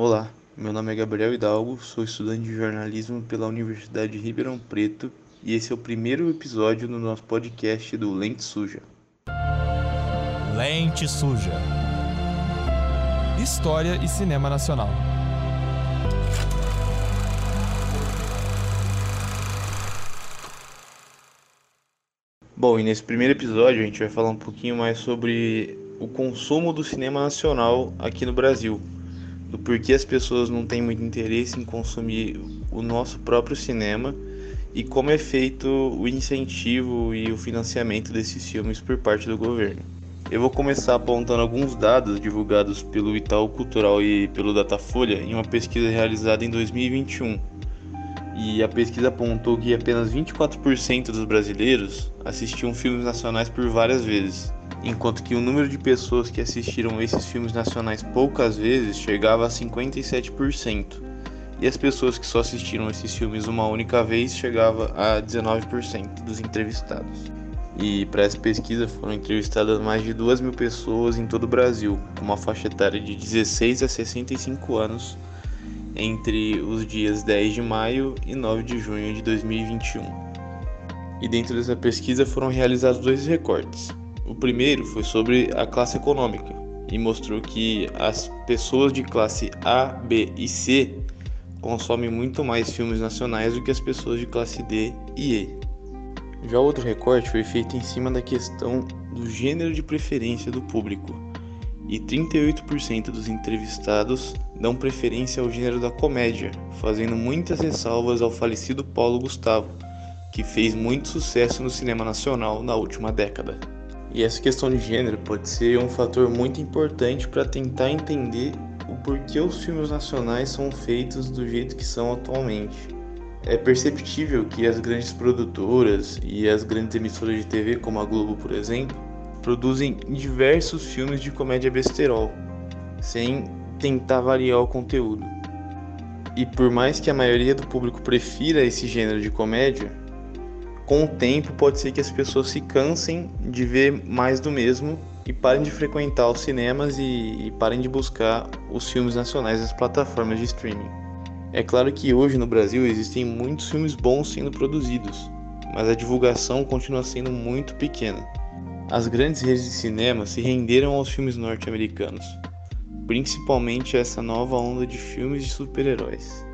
Olá, meu nome é Gabriel Hidalgo, sou estudante de jornalismo pela Universidade de Ribeirão Preto e esse é o primeiro episódio do nosso podcast do Lente Suja. Lente Suja. História e cinema nacional. Bom, e nesse primeiro episódio a gente vai falar um pouquinho mais sobre o consumo do cinema nacional aqui no Brasil do porquê as pessoas não têm muito interesse em consumir o nosso próprio cinema e como é feito o incentivo e o financiamento desses filmes por parte do governo. Eu vou começar apontando alguns dados divulgados pelo Itaú Cultural e pelo Datafolha em uma pesquisa realizada em 2021. E a pesquisa apontou que apenas 24% dos brasileiros assistiam filmes nacionais por várias vezes, enquanto que o número de pessoas que assistiram esses filmes nacionais poucas vezes chegava a 57%, e as pessoas que só assistiram esses filmes uma única vez chegava a 19% dos entrevistados. E para essa pesquisa foram entrevistadas mais de 2 mil pessoas em todo o Brasil, com uma faixa etária de 16 a 65 anos, entre os dias 10 de maio e 9 de junho de 2021. E dentro dessa pesquisa foram realizados dois recortes. O primeiro foi sobre a classe econômica e mostrou que as pessoas de classe A, B e C consomem muito mais filmes nacionais do que as pessoas de classe D e E. Já outro recorte foi feito em cima da questão do gênero de preferência do público, e 38% dos entrevistados dão preferência ao gênero da comédia, fazendo muitas ressalvas ao falecido Paulo Gustavo, que fez muito sucesso no cinema nacional na última década. E essa questão de gênero pode ser um fator muito importante para tentar entender o porquê os filmes nacionais são feitos do jeito que são atualmente. É perceptível que as grandes produtoras e as grandes emissoras de TV, como a Globo, por exemplo, produzem diversos filmes de comédia besterol, sem tentar variar o conteúdo. E por mais que a maioria do público prefira esse gênero de comédia, com o tempo pode ser que as pessoas se cansem de ver mais do mesmo e parem de frequentar os cinemas e, e parem de buscar os filmes nacionais nas plataformas de streaming. É claro que hoje no Brasil existem muitos filmes bons sendo produzidos, mas a divulgação continua sendo muito pequena. As grandes redes de cinema se renderam aos filmes norte-americanos, principalmente essa nova onda de filmes de super-heróis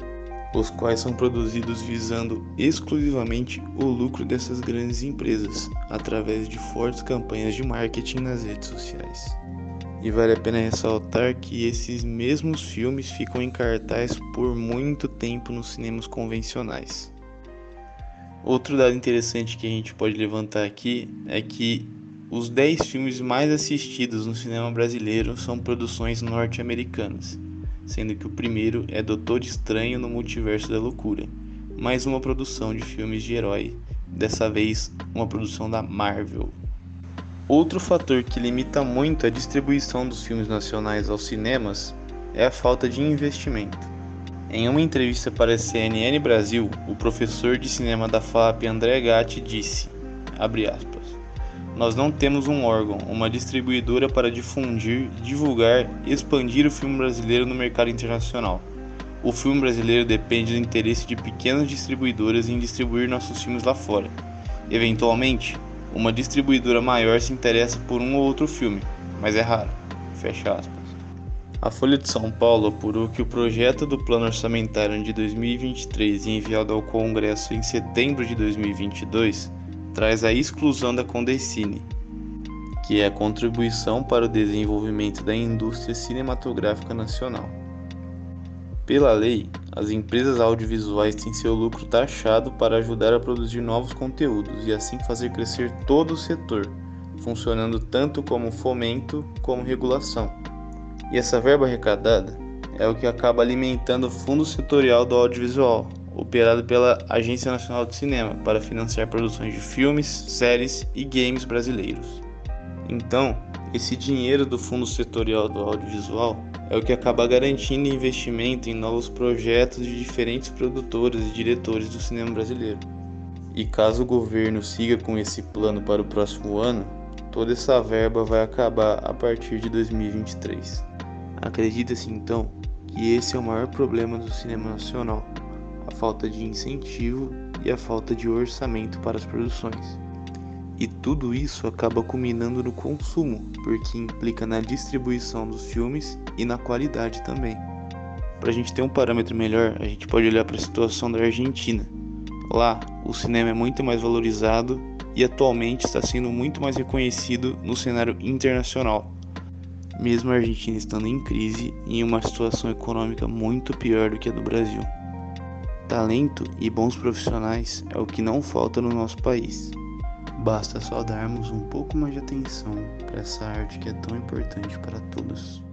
os quais são produzidos visando exclusivamente o lucro dessas grandes empresas, através de fortes campanhas de marketing nas redes sociais. E vale a pena ressaltar que esses mesmos filmes ficam em cartaz por muito tempo nos cinemas convencionais. Outro dado interessante que a gente pode levantar aqui é que os 10 filmes mais assistidos no cinema brasileiro são produções norte-americanas sendo que o primeiro é Doutor Estranho no Multiverso da Loucura, mais uma produção de filmes de herói, dessa vez uma produção da Marvel. Outro fator que limita muito a distribuição dos filmes nacionais aos cinemas é a falta de investimento. Em uma entrevista para a CNN Brasil, o professor de cinema da FAP André Gatti disse, aspas, nós não temos um órgão, uma distribuidora para difundir, divulgar e expandir o filme brasileiro no mercado internacional. O filme brasileiro depende do interesse de pequenas distribuidoras em distribuir nossos filmes lá fora. Eventualmente, uma distribuidora maior se interessa por um ou outro filme, mas é raro. Fecha aspas. A Folha de São Paulo apurou que o projeto do Plano Orçamentário de 2023 enviado ao Congresso em setembro de 2022 traz a exclusão da Condecine, que é a contribuição para o desenvolvimento da indústria cinematográfica nacional. Pela lei, as empresas audiovisuais têm seu lucro taxado para ajudar a produzir novos conteúdos e assim fazer crescer todo o setor, funcionando tanto como fomento como regulação. E essa verba arrecadada é o que acaba alimentando o fundo setorial do audiovisual, operado pela Agência Nacional de Cinema para financiar produções de filmes, séries e games brasileiros. Então, esse dinheiro do Fundo Setorial do Audiovisual é o que acaba garantindo investimento em novos projetos de diferentes produtores e diretores do cinema brasileiro. E caso o governo siga com esse plano para o próximo ano, toda essa verba vai acabar a partir de 2023. Acredita-se então que esse é o maior problema do cinema nacional: falta de incentivo e a falta de orçamento para as produções. E tudo isso acaba culminando no consumo, porque implica na distribuição dos filmes e na qualidade também. Para a gente ter um parâmetro melhor, a gente pode olhar para a situação da Argentina. Lá, o cinema é muito mais valorizado e atualmente está sendo muito mais reconhecido no cenário internacional. Mesmo a Argentina estando em crise e em uma situação econômica muito pior do que a do Brasil. Talento e bons profissionais é o que não falta no nosso país. Basta só darmos um pouco mais de atenção para essa arte que é tão importante para todos.